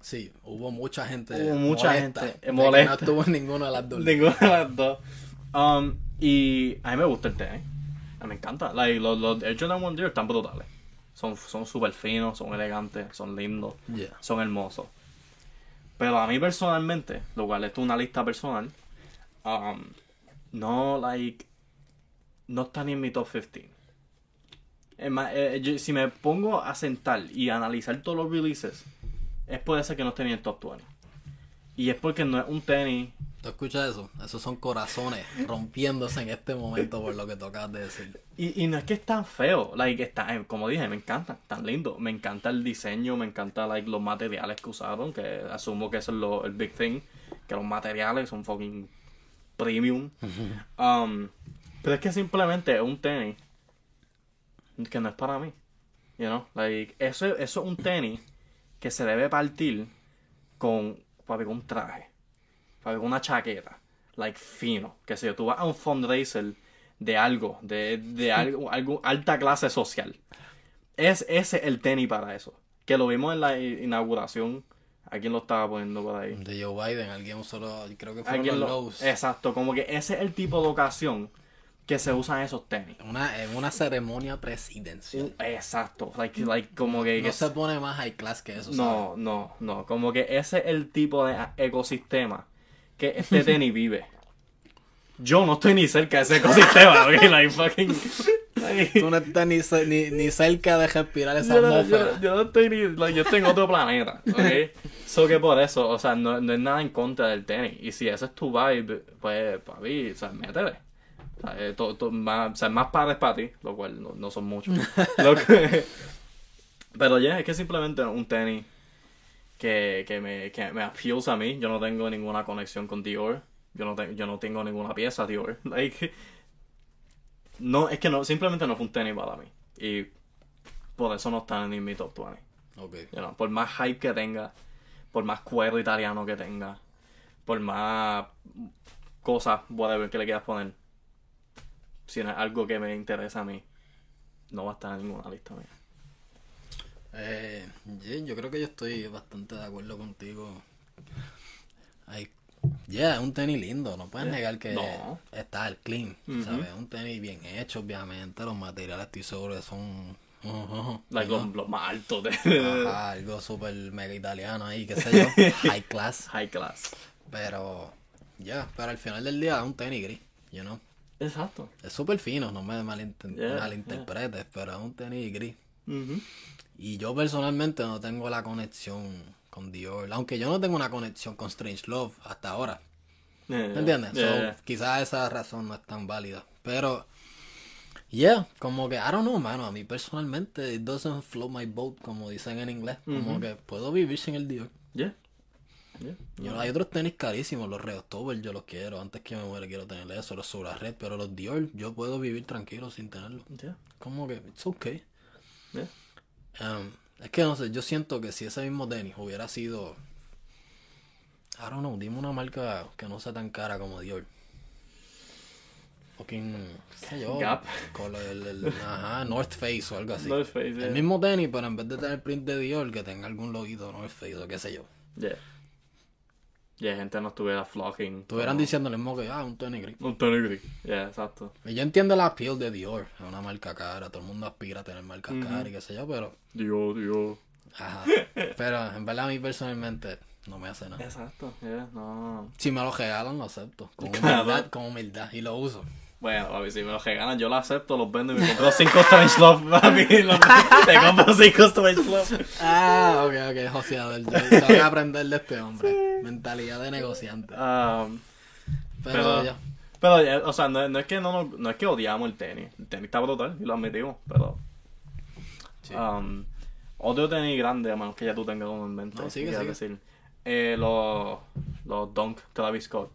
Sí, hubo mucha gente Hubo mucha molesta gente molesta. no estuvo en ninguna de las dos. [LAUGHS] ninguna de las dos. Um, y a mí me gusta el tenis. A mí me encanta. Like, los, los Air Jordan 1 Dior están brutales. Son son súper finos, son elegantes, son lindos, Yeah. son hermosos. Pero a mí personalmente, lo cual es una lista personal, um, no, like, no está ni en mi top 15. Es más, eh, yo- si me pongo a sentar y analizar todos los releases, es puede ser que no esté ni en el top 20. Y es porque no es un tenis ¿Tú escuchas eso? Esos son corazones rompiéndose en este momento por lo que tocas de decir. Y, y no es que es tan feo, like, está, eh, como dije, me encanta, tan lindo. Me encanta el diseño, me encanta like, los materiales que usaron, que asumo que eso es lo, el big thing, que los materiales son fucking premium. [LAUGHS] Um, pero es que simplemente es un tenis que no es para mí. You know? Like, eso, eso es un tenis que se debe partir con, papi, con un traje, papi, con una chaqueta. like fino. Que yo, tú vas a un fundraiser de algo, de, de algo, algo, alta clase social. Es ese el tenis para eso. Que lo vimos en la inauguración. ¿A quién lo estaba poniendo por ahí? De Joe Biden, alguien solo, creo que fue los lo-. Exacto, como que ese es el tipo de ocasión que se usan esos tenis. Una, en una ceremonia presidencial. Exacto, like, like como que... No que- se pone más high class que eso, no, no, no, como que ese es el tipo de ecosistema que este tenis vive. Yo no estoy ni cerca de ese ecosistema, [LAUGHS] ok, like fucking... Tú no estás ni, ni, ni cerca de respirar esa yo, no, atmósfera. yo- yo no estoy ni, like, yo estoy en otro planeta, ok. So que por eso, o sea, no, no es nada en contra del tenis. Y si ese es tu vibe, pues, papi, o sea, métele. Eh, to- to- más, o sea, más padres para ti, lo cual no, no son muchos. [LAUGHS] Que- pero ya, es que simplemente un tenis que, que, me, que me appeals a mí. Yo no tengo ninguna conexión con Dior. Yo no, te- yo no tengo ninguna pieza Dior. [LAUGHS] Like, no, es que no, simplemente no fue un tenis para mí. Y por eso no están en mi top 20. Ok. You know, por más hype que tenga, por más cuero italiano que tenga, por más cosas, whatever, que le quieras poner, si no es algo que me interesa a mí, no va a estar en ninguna lista mía. Eh, yeah, yo creo que yo estoy bastante de acuerdo contigo. Ay, yeah, es un tenis lindo, no puedes Yeah. negar que No. está el clean, Ujú. ¿sabes? Es un tenis bien hecho, obviamente, los materiales estoy seguro que son ujú, Like, you los, los más altos de know, ajá, algo súper mega italiano ahí, qué sé yo, [LAUGHS] high class, high class. pero ya, pero al final del día es un tenis gris, you know. Exacto. Es súper fino, no me malinter- Yeah, malinterpretes, pero es un tenis gris. Y yo personalmente no tengo la conexión con Dior. Aunque yo no tengo una conexión con Strange Love hasta ahora. Yeah, ¿Me entiendes? So, quizás esa razón no es tan válida. Pero, yeah, como que, I don't know, mano. A mí personalmente, it doesn't float my boat, como dicen en inglés. Como que puedo vivir sin el Dior. Yeah. Yeah. Yo, hay otros tenis carísimos, los Reoctober yo los quiero. Antes que me muera quiero tener eso, los Sura Red. Pero los Dior, yo puedo vivir tranquilo sin tenerlos. Yeah. Como que, it's okay. Um, es que no sé, yo siento que si ese mismo tenis hubiera sido. I don't know, dime una marca que no sea tan cara como Dior. Fucking. ¿Qué sé yo? Gap. Con el, el- ajá, North Face o algo así. North Face. El mismo tenis, pero en vez de tener print de Dior, que tenga algún loguito North Face o qué sé yo. Yeah. Yeah, gente no estuviera flocking. Estuvieran como- diciendo mismo que, ah, un tenis gris. Un tenis gris. Yeah, exacto. Y yo entiendo la appeal de Dior, es una marca cara, todo el mundo aspira a tener marcas caras y qué sé yo, pero. Dios, Dios. Ajá. Pero en verdad a mí personalmente no me hace nada. Exacto, yeah, no. Si me lo regalan, lo acepto. Con [LAUGHS] humildad, con humildad. Y lo uso. Bueno, papi, si me los regalan, yo lo acepto, los vendo y me compro 5 Strange Love, papi. [LAUGHS] los- Te compro 5 Strange Love. Ah, ok, ok, joseador. Tengo que aprender de este hombre. Mentalidad de negociante. Um, Pero, pero- ya. pero, o sea, no, no es que no, no, es que odiamos el tenis. El tenis está brutal y lo admitimos, pero. Sí. Um, otro tenis grande, a menos que ya tú tengas uno en mente. No, sigue, sigue. decir. Eh, los, los Dunk Travis Scott.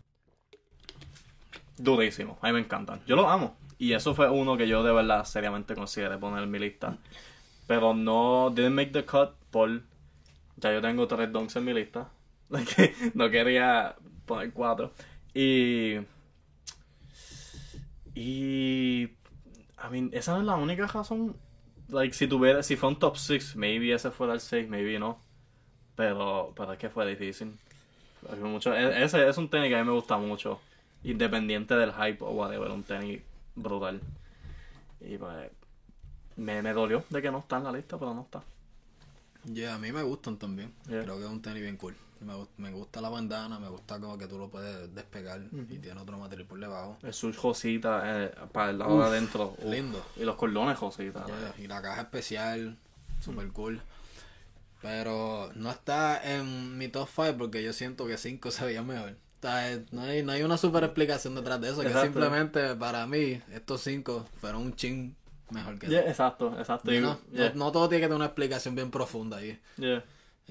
Durísimo, a mí me encantan. Yo los amo. Y eso fue uno que yo de verdad seriamente consideré poner en mi lista. Pero no, didn't make the cut por. Ya yo tengo tres Dunks en mi lista. [LAUGHS] No quería poner cuatro. Y. Y. I mean, esa no es la única razón. Like, si tuviera, si fue un top 6, maybe ese fuera el 6, maybe no. Pero, pero es que fue difícil. Mucho, e- ese es un tenis que a mí me gusta mucho. Independiente del hype o whatever, un tenis brutal. Y pues, me, me dolió de que no está en la lista, pero no está. Ya, a mí me gustan también. Yeah. Creo que es un tenis bien cool. Me, me gusta la bandana, me gusta como que tú lo puedes despegar y tiene otro material por debajo. El sush Josita eh, para el lado de adentro. uf. lindo. Y los cordones Josita. Yeah, Y la caja especial, super cool. Pero no está en mi top 5 porque yo siento que 5 se veía mejor. No, hay, no hay una super explicación detrás de eso. Que simplemente para mí estos 5 fueron un chin mejor que Yeah, exacto, exacto. Yeah, no, no todo tiene que tener una explicación bien profunda ahí. yeah.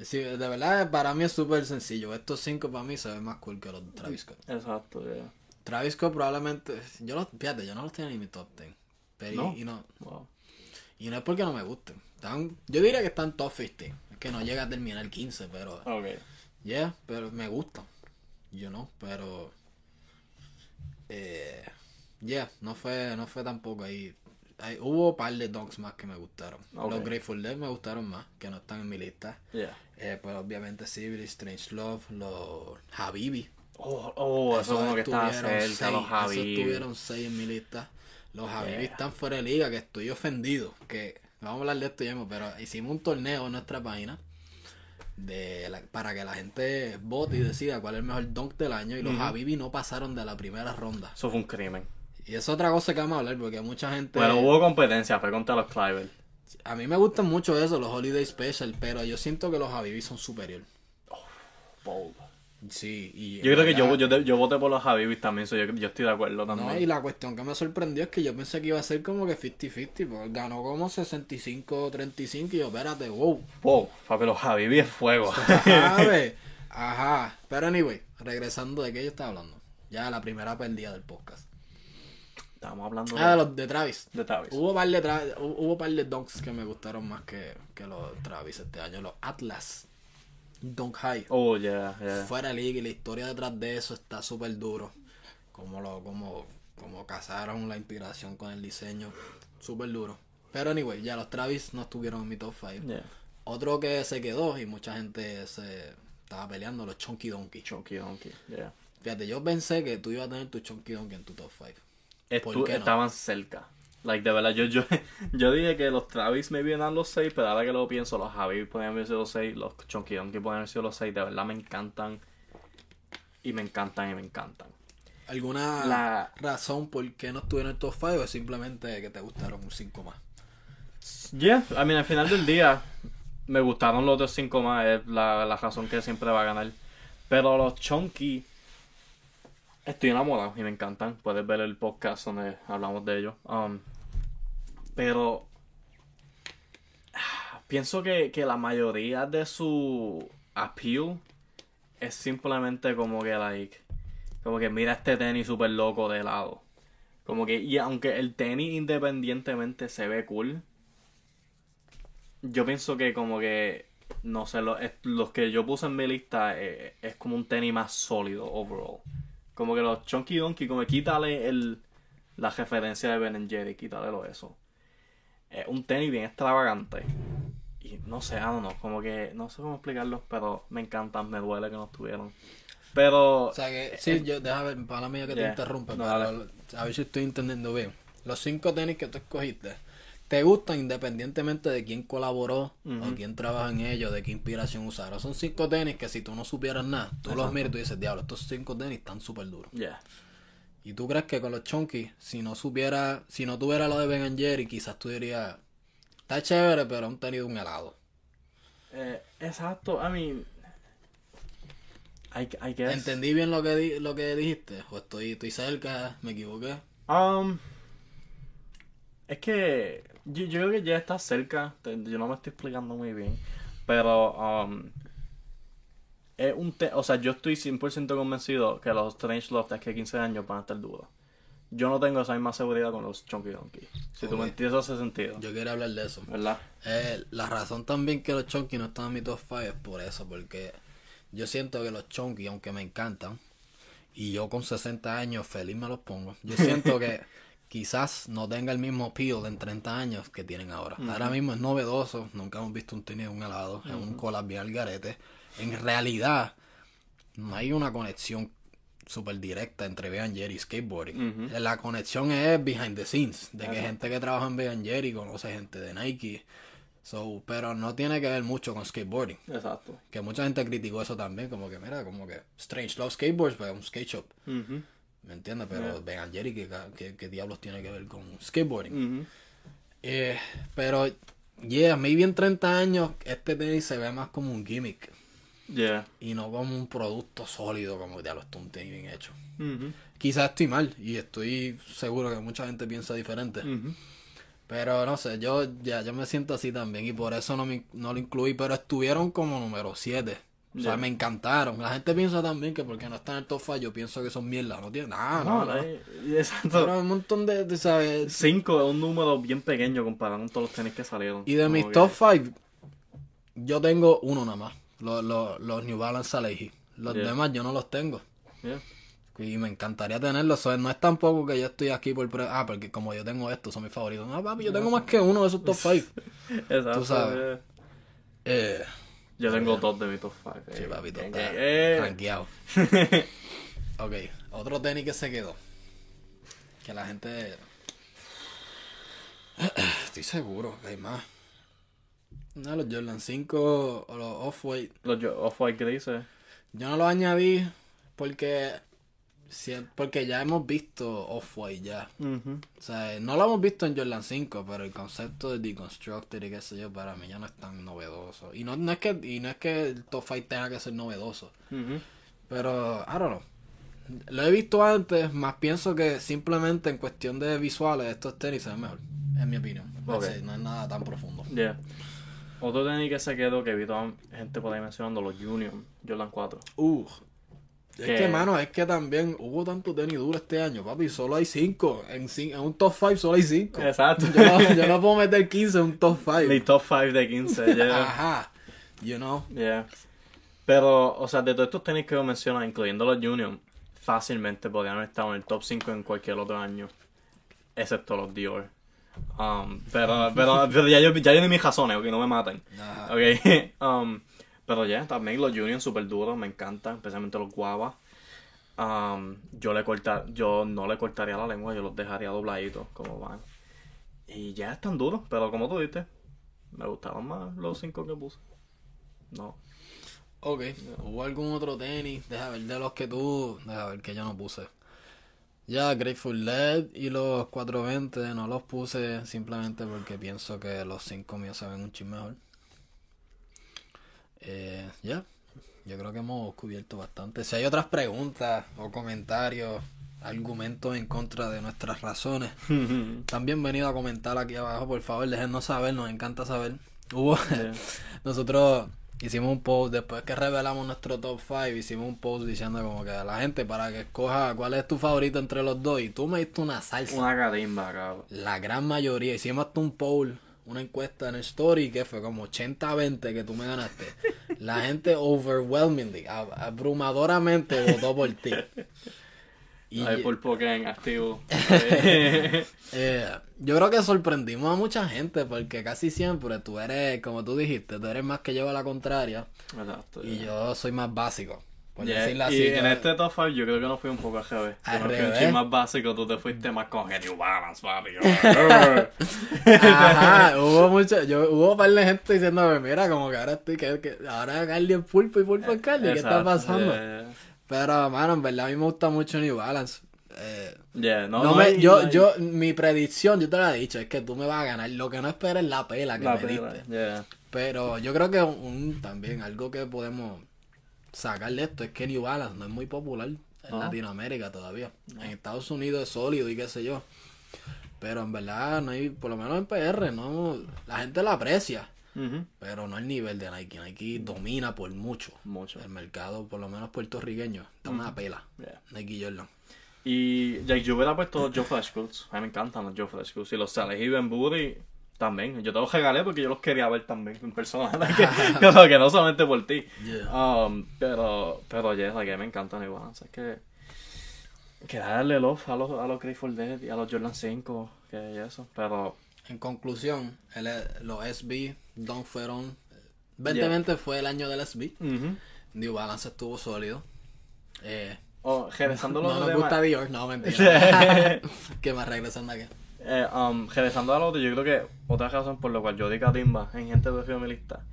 Sí, de verdad, para mí es súper sencillo. Estos 5 para mí se ven más cool que los de Travis Scott. Exacto, yeah. Travis Scott probablemente. Yo los, fíjate, yo no los tengo ni en mi top 10. Pero, ¿No? y no, Wow. y no es porque no me gusten. Están, yo diría que están top 15. Es que no llega a terminar 15, pero. Ok. Yeah, pero me gustan. Yo no, pero. Eh, yeah, no fue, no fue tampoco ahí. Hay- hubo un par de donks más que me gustaron. Los Grateful Dead me gustaron más, que no están en mi lista. Yeah. Eh, pues obviamente Civil, Strange Love, los Habibi. Oh, oh, eso es que cerca, seis, los Esos tuvieron seis en mi lista. Los Habibi Yeah. están fuera de liga, que estoy ofendido. Que vamos a hablar de esto ya, mismo, pero hicimos un torneo en nuestra página de la- para que la gente vote y decida cuál es el mejor dunk del año. Y los Ujú. Habibi no pasaron de la primera ronda. Eso fue un crimen. Y es otra cosa que vamos a hablar, porque mucha gente. Bueno, hubo competencia, fue contra los Cliver. A mí me gustan mucho eso, los Holiday Special, pero yo siento que los Habibi son superior. Bold. Sí, y. Yo creo que yo, yo, yo voté por los Habibis también, so yo, yo estoy de acuerdo también. No, y la cuestión que me sorprendió es que yo pensé que iba a ser como que 50-50, porque ganó como 65-35 y yo, espérate, wow. Wow, papi, los Habibis es fuego. [LAUGHS] [LAUGHS] Ajá. Pero anyway, regresando de qué yo estaba hablando. Ya la primera perdida del podcast. Estamos hablando Ah, de los de Travis. de Travis. Hubo par de, Tra- hubo par de donks que me gustaron más que, que los Travis este año. Los Atlas. Dunk High. Oh, yeah, yeah. Fuera de liga y la historia detrás de eso está súper duro. Como lo, como, como casaron la inspiración con el diseño. Súper duro. Pero anyway, ya los Travis no estuvieron en mi top 5. Yeah. Otro que se quedó y mucha gente se estaba peleando, los Chunky Donkey. Chunky Donkey, yeah. Fíjate, yo pensé que tú ibas a tener tu Chunky Donkey en tu top 5. ¿Por Estu- no? Estaban cerca. Like, de verdad, yo, yo, [LAUGHS] yo dije que los Travis me vienen los 6, pero ahora que lo pienso, los Habibis pueden haber sido los 6, los Chunky Donkey pueden haber sido los 6, de verdad me encantan. Y me encantan y me encantan. ¿Alguna La- razón por qué no estuvieron en el top 5 o es simplemente que te gustaron un 5 más? Yeah, I mean, al final del día, me gustaron los otros 5 más, es la, la razón que siempre va a ganar. Pero los Chunky, estoy enamorado y me encantan. Puedes ver el podcast donde hablamos de ellos. Um, pero ah, pienso que, que la mayoría de su appeal es simplemente como que, like, como que mira este tenis super loco de lado. Como que, y aunque el tenis independientemente se ve cool, yo pienso que como que, no sé, lo- es- los que yo puse en mi lista eh, es como un tenis más sólido overall. Como que los Chunky Donkey, como que quítale el, la referencia de Ben Jerry, quítale lo eso. Es un tenis bien extravagante. Y no sé, don't know, como que, no sé cómo explicarlo, pero me encantan, me duele que no estuvieron. Pero, O sea que, sí, yo, déjame para mí que te interrumpa, No, pero a ver si estoy entendiendo bien. Los cinco tenis que tú escogiste, ¿te gustan independientemente de quién colaboró o quién trabaja en ellos, de qué inspiración usaron? Son cinco tenis que si tú no supieras nada, tú los miras y tú dices, diablo, estos cinco tenis están súper duros. yeah. ¿Y tú crees que con los Chunky, si no supiera, si no tuviera lo de Ben Jerry, quizás tú dirías, está chévere, pero han tenido un helado? Eh, exacto, I mean, I, I guess. ¿Entendí bien lo que di- lo que dijiste? ¿O estoy, estoy cerca? ¿Me equivoqué? Um, es que yo, yo creo que ya está cerca. Yo no me estoy explicando muy bien. Pero um, es un te o sea, yo estoy 100% convencido que los Strange Love de aquí a 15 años van a estar duros. Yo no tengo esa misma seguridad con los Chunky Donkey. Si tú Ok. me entiendes, hace sentido. Yo quería hablar de eso. ¿Verdad? Eh, la razón también que los Chunky no están en mi top 5 es por eso, porque yo siento que los Chunky, aunque me encantan, y yo con 60 años feliz me los pongo, yo siento que [LAUGHS] quizás no tenga el mismo appeal en 30 años que tienen ahora. Ahora mismo es novedoso, nunca hemos visto un tenis de un helado, es un collab bien al garete. En realidad, no hay una conexión súper directa entre Bean Jerry y skateboarding. La conexión es behind the scenes, de que gente que trabaja en Bean Jerry conoce gente de Nike. So, pero no tiene que ver mucho con skateboarding. Exacto. Que mucha gente criticó eso también, como que mira, como que Strange Love Skateboards, pero un skate shop. ¿Me entiendes? Pero Bean Jerry, ¿qué, qué, qué diablos tiene que ver con skateboarding? Eh, pero, yeah, maybe en 30 años este tenis se ve más como un gimmick Yeah. y no como un producto sólido, como que esto es un bien hecho. Ujú. Quizás estoy mal y estoy seguro que mucha gente piensa diferente. Ujú. Pero no sé, yo ya yo me siento así también y por eso no, me, no lo incluí, pero estuvieron como número 7. O sea, Ya. me encantaron. La gente piensa también que porque no están en el top 5 yo pienso que son mierda. No tiene nada, no, No, no. [LAUGHS] exacto. Pero un montón de, de, ¿sabes? 5 es un número bien pequeño comparado con todos los tenis que salieron. Y de mis que- top 5, yo tengo uno nada más. Los, los, los New Balance Aleji. Los Yeah. demás yo no los tengo. Yeah. Y me encantaría tenerlo. So, no es tampoco que yo estoy aquí por... pre- Ah, porque como yo tengo estos, son mis favoritos. No, papi, yo tengo más que uno de esos top 5. [LAUGHS] Exacto. Tú sabes. eh. Eh, Yo tengo dos de mi top 5. sí, papi, tú Eh, eh. [LAUGHS] Ok, otro tenis que se quedó. Que la gente... [CLEARS THROAT] Estoy seguro que hay más. No, los Jordan 5 o los Off-White. Los Off-White grises. Yo no los añadí porque... Porque ya hemos visto Off-White ya. O sea, no lo hemos visto en Jordan 5, pero el concepto de Deconstructed y qué sé yo, para mí ya no es tan novedoso. Y no, no es que y no es que el Top 5 tenga que ser novedoso. Pero, I don't know. Lo he visto antes, más pienso que simplemente en cuestión de visuales estos tenis se ven mejor. En mi opinión. No es nada tan profundo. Yeah. Otro tenis que se quedó que vi toda gente por ahí mencionando, los Union, Jordan 4. Uh. Es Que- mano, es que también hubo tanto tenis duro este año, papi. Solo hay 5. En, en un top 5 solo hay 5. Exacto. Yo no, yo no puedo meter 15 en un top 5. Mi top 5 de 15, [LAUGHS] yeah. Ajá. You know. Yeah. Pero, o sea, de todos estos tenis que yo menciono, incluyendo los Union, fácilmente podrían haber estado en el top 5 en cualquier otro año, excepto los Dior. Um, pero, pero, pero ya, yo, ya yo di mis razones, ok, no me maten. Ajá. Ok, [LAUGHS] um, pero ya, también los Union super duros, me encantan, especialmente los guavas. Um, yo le corta, yo no le cortaría la lengua, yo los dejaría dobladitos como van. Y ya están duros, pero como tú dices, me gustaron más los 5 que puse. No. Ok. ¿Hubo algún otro tenis? Deja ver de los que tú. Deja ver que yo no puse. Ya, Grateful Dead y los 420 no los puse simplemente porque pienso que los 5 míos se ven un chin mejor. Eh, ya. Yo creo que hemos cubierto bastante. Si hay otras preguntas o comentarios, argumentos en contra de nuestras razones, [LAUGHS] también venido a comentar aquí abajo, por favor, déjenos saber, nos encanta saber. Hubo, Yeah. [LAUGHS] nosotros hicimos un post, después que revelamos nuestro top 5, hicimos un post diciendo como que a la gente para que escoja cuál es tu favorito entre los dos. Y tú me diste una salsa. Una carimba, cabrón. La gran mayoría. Hicimos hasta un poll, una encuesta en el story que fue como 80-20 que tú me ganaste. La gente [LAUGHS] overwhelmingly, ab- abrumadoramente votó por ti. Y Hay pulpo que en activo. [LAUGHS] eh, yo creo que sorprendimos a mucha gente porque casi siempre tú eres, como tú dijiste, tú eres más que lleva la contraria Exacto. y yeah. yo soy más básico. Por Yeah, decirlo así. Y yo- en este top 5 yo creo que no fui un poco al revés. Al revés. más básico, tú te fuiste más con New Balance, papi. [LAUGHS] Ajá, hubo mucho, yo, hubo un par de gente diciéndome, mira, como que ahora estoy, que, que ahora Carly es pulpo y pulpo es Carly, ¿qué está pasando? yeah, Pero, mano, en verdad a mí me gusta mucho New Balance. Eh, yeah. Yeah, no, no no me, hay- yo, no hay- yo, mi predicción, yo te la he dicho, es que tú me vas a ganar. Lo que no esperes es la pela que la me pela, diste. yeah. Pero yo creo que un, también algo que podemos sacar de esto es que New Balance no es muy popular en No. Latinoamérica todavía. En Estados Unidos es sólido y qué sé yo. Pero en verdad, no hay, por lo menos en PR, no, la gente la aprecia. Ujú. Pero no al nivel de Nike. Nike domina por mucho. Mucho. El mercado, por lo menos puertorriqueño, está una pela. Yeah. Nike Jordan. Y ya, yo hubiera puesto Joe Flash Schools. A mí me encantan los Joe Flash Schools. Y los Saleh y Ben Booty también. Yo te los regalé porque yo los quería ver también en persona. [LAUGHS] que, [LAUGHS] que, que no solamente por ti. Yeah. Um, pero, pero ya, like, me encantan igual. O sea, es que. Que darle love a los, a los Grateful Dead y a los Jordan 5. Que eso. Pero. En conclusión, el, los SB Don fueron. 2020 fue el año del SB. ujú. New Balance estuvo sólido. Eh, Oh, regresando a no nos demás. gusta Dior, no, mentira. [LAUGHS] ¿Qué más regresando aquí? Eh, um, regresando al otro, yo creo que otra razón por la cual yo di catimba en gente de mi lista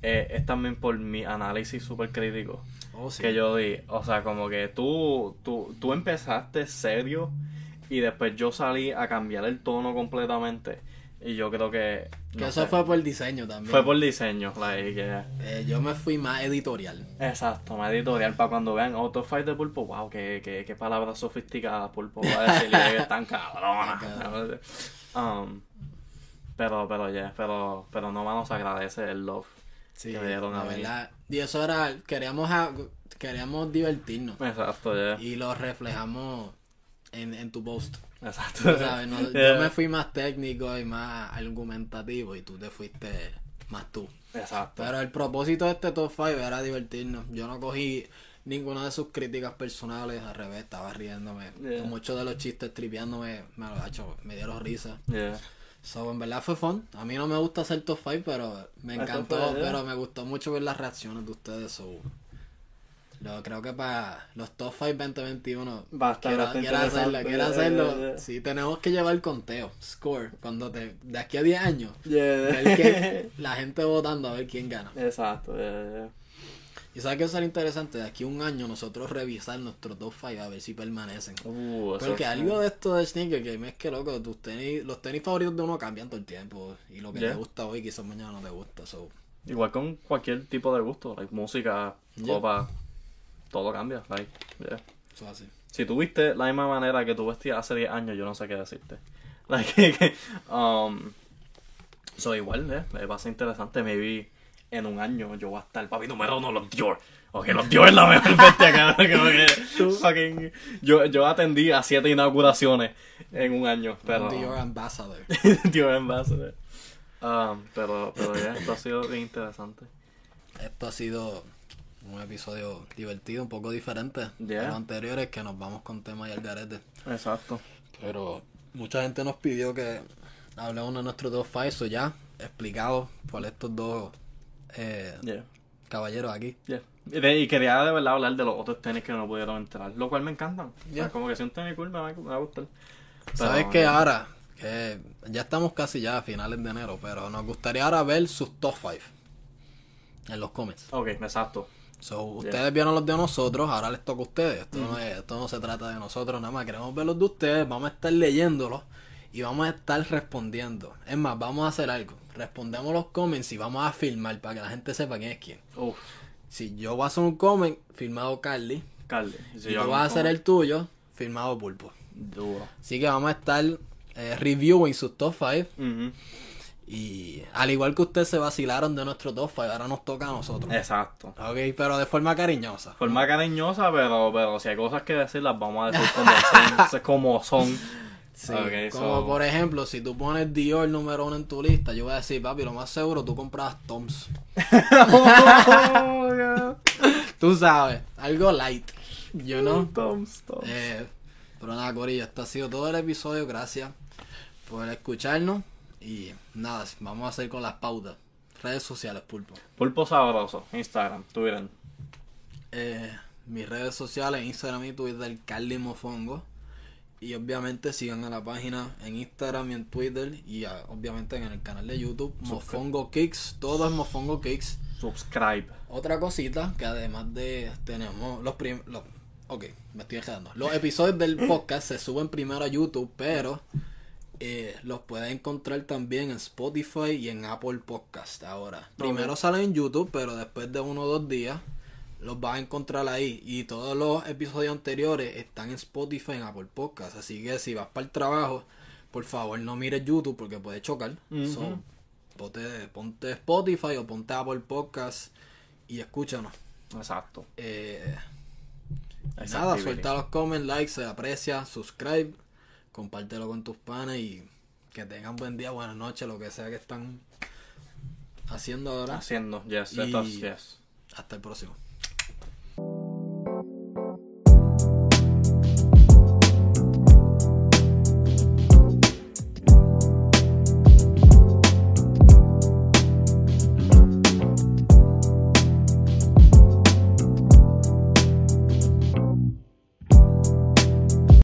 eh, es también por mi análisis súper crítico Oh, sí. que yo di. O sea, como que tú, tú, tú empezaste serio y después yo salí a cambiar el tono completamente. Y yo creo que. Que eso sé, fue por diseño también. fue por diseño. like, Eh, yo me fui más editorial. Exacto, más editorial para cuando vean Autofight de Pulpo, wow, qué, qué, qué palabras sofisticadas Pulpo va a decirle que están cabronas. [LAUGHS] Um, pero, pero, ya, pero, pero no nos agradece el love Sí, que dieron la a mí. verdad. Y eso era, queríamos, a- queríamos divertirnos. Exacto, ya. Y lo reflejamos en, en tu post. Exacto. Sabes, no- Yeah. Yo me fui más técnico y más argumentativo y tú te fuiste más tú. Exacto. Pero el propósito de este top 5 era divertirnos. Yo no cogí. ninguna de sus críticas personales, al revés, estaba riéndome. Yeah. Muchos de los chistes tripeándome me lo ha hecho, me dieron risa. Yeah. So, en verdad fue fun. A mí no me gusta hacer top 5, pero me Esto encantó, pero me gustó mucho ver las reacciones de ustedes. So, lo, creo que para los top 5 2021 Va a estar quiero, quiero hacerlo, quiero hacerlo. yeah, yeah. Sí, tenemos que llevar conteo, score, cuando te, de aquí a 10 años. Yeah. Que [LAUGHS] la gente votando a ver quién gana. Exacto. Y sabes que será interesante, de aquí a un año nosotros revisar nuestros top 5 a ver si permanecen. Uh, eso Porque algo de esto de sneaker game es que loco, tus tenis, los tenis favoritos de uno cambian todo el tiempo. Y lo que Yeah. te gusta hoy quizás mañana no te gusta. So. Igual con cualquier tipo de gusto, like música, Yeah. ropa, todo cambia, like, yeah. Eso así. Si tú viste la misma manera que tú vestías hace 10 años, yo no sé qué decirte. [LAUGHS] Like, [LAUGHS] um, so igual, eh, me pasa interesante, me vi en un año, yo voy a estar, papi, número uno, los Dior. Ok, los Dior es la mejor [LAUGHS] bestia, cabrón, que, fucking, yo, yo atendí a siete inauguraciones en un año, pero... Dior Ambassador. Dior Ambassador. Um, pero, pero ya, esto ha sido bien interesante. Esto ha sido un episodio divertido, un poco diferente Yeah. de los anteriores que nos vamos con temas y al garete. Exacto. Pero mucha gente nos pidió que hablemos de nuestros dos o ya explicado por estos dos eh, Yeah. caballeros aquí. Yeah. Y, quería de verdad hablar de los otros tenis que no pudieron entrar, lo cual me encantan. O sea, como que si un tenis cool me va, me va a gustar. ¿Sabes qué? Ahora, que ya estamos casi ya a finales de enero, pero nos gustaría ahora ver sus top 5 en los comments. Ok, exacto. So, ustedes vieron los de nosotros, ahora les toca a ustedes. Esto, Mm. no es- esto no se trata de nosotros nada más, queremos ver los de ustedes, vamos a estar leyéndolos y vamos a estar respondiendo. Es más, vamos a hacer algo. Respondemos los comments y vamos a filmar para que la gente sepa quién es quién. Uf, Si yo voy a hacer un comment, filmado Carly. Carly. Si y yo tú vas a hacer el tuyo, filmado Pulpo. Duro. Así que vamos a estar eh, reviewing sus top 5. Ujú. Y al igual que ustedes se vacilaron de nuestro top 5, ahora nos toca a nosotros. Exacto. Ok, pero de forma cariñosa. Forma cariñosa, pero, pero si hay cosas que decir, las vamos a decir como son. [LAUGHS] como son. Sí, como so- por ejemplo, si tú pones Dior número uno en tu lista, yo voy a decir, papi, lo más seguro tú comprabas Toms. [LAUGHS] [LAUGHS] Tú sabes, algo light, you know. Tom, Tom. Eh, pero nada, Corillo, esto ha sido todo el episodio. Gracias por escucharnos. Y nada, vamos a hacer con las pautas. Redes sociales, Pulpo. Pulpo sabroso. Instagram, Twitter. Eh, mis redes sociales, Instagram y Twitter, Carly Mofongo. Y obviamente sigan a la página en Instagram y en Twitter. Y ah, obviamente en el canal de YouTube, Mofongo Kicks. Todo es Mofongo Kicks. Subscribe. Otra cosita que además de tenemos los prim los, ok, me estoy dejando. Los episodios del [LAUGHS] podcast se suben primero a YouTube, pero eh, los puedes encontrar también en Spotify y en Apple Podcast ahora. Primero salen en YouTube, pero después de uno o dos días los vas a encontrar ahí. Y todos los episodios anteriores están en Spotify y en Apple Podcast. Así que si vas para el trabajo, por favor no mires YouTube porque puede chocar. So, ponte, ponte Spotify o ponte Apple Podcast y escúchanos. Exacto. Eh, nada, suelta los comments, like, se aprecia, subscribe, compártelo con tus panes y que tengan buen día, buenas noches, lo que sea que están haciendo ahora. Haciendo, yes, Y- yes. Hasta el próximo.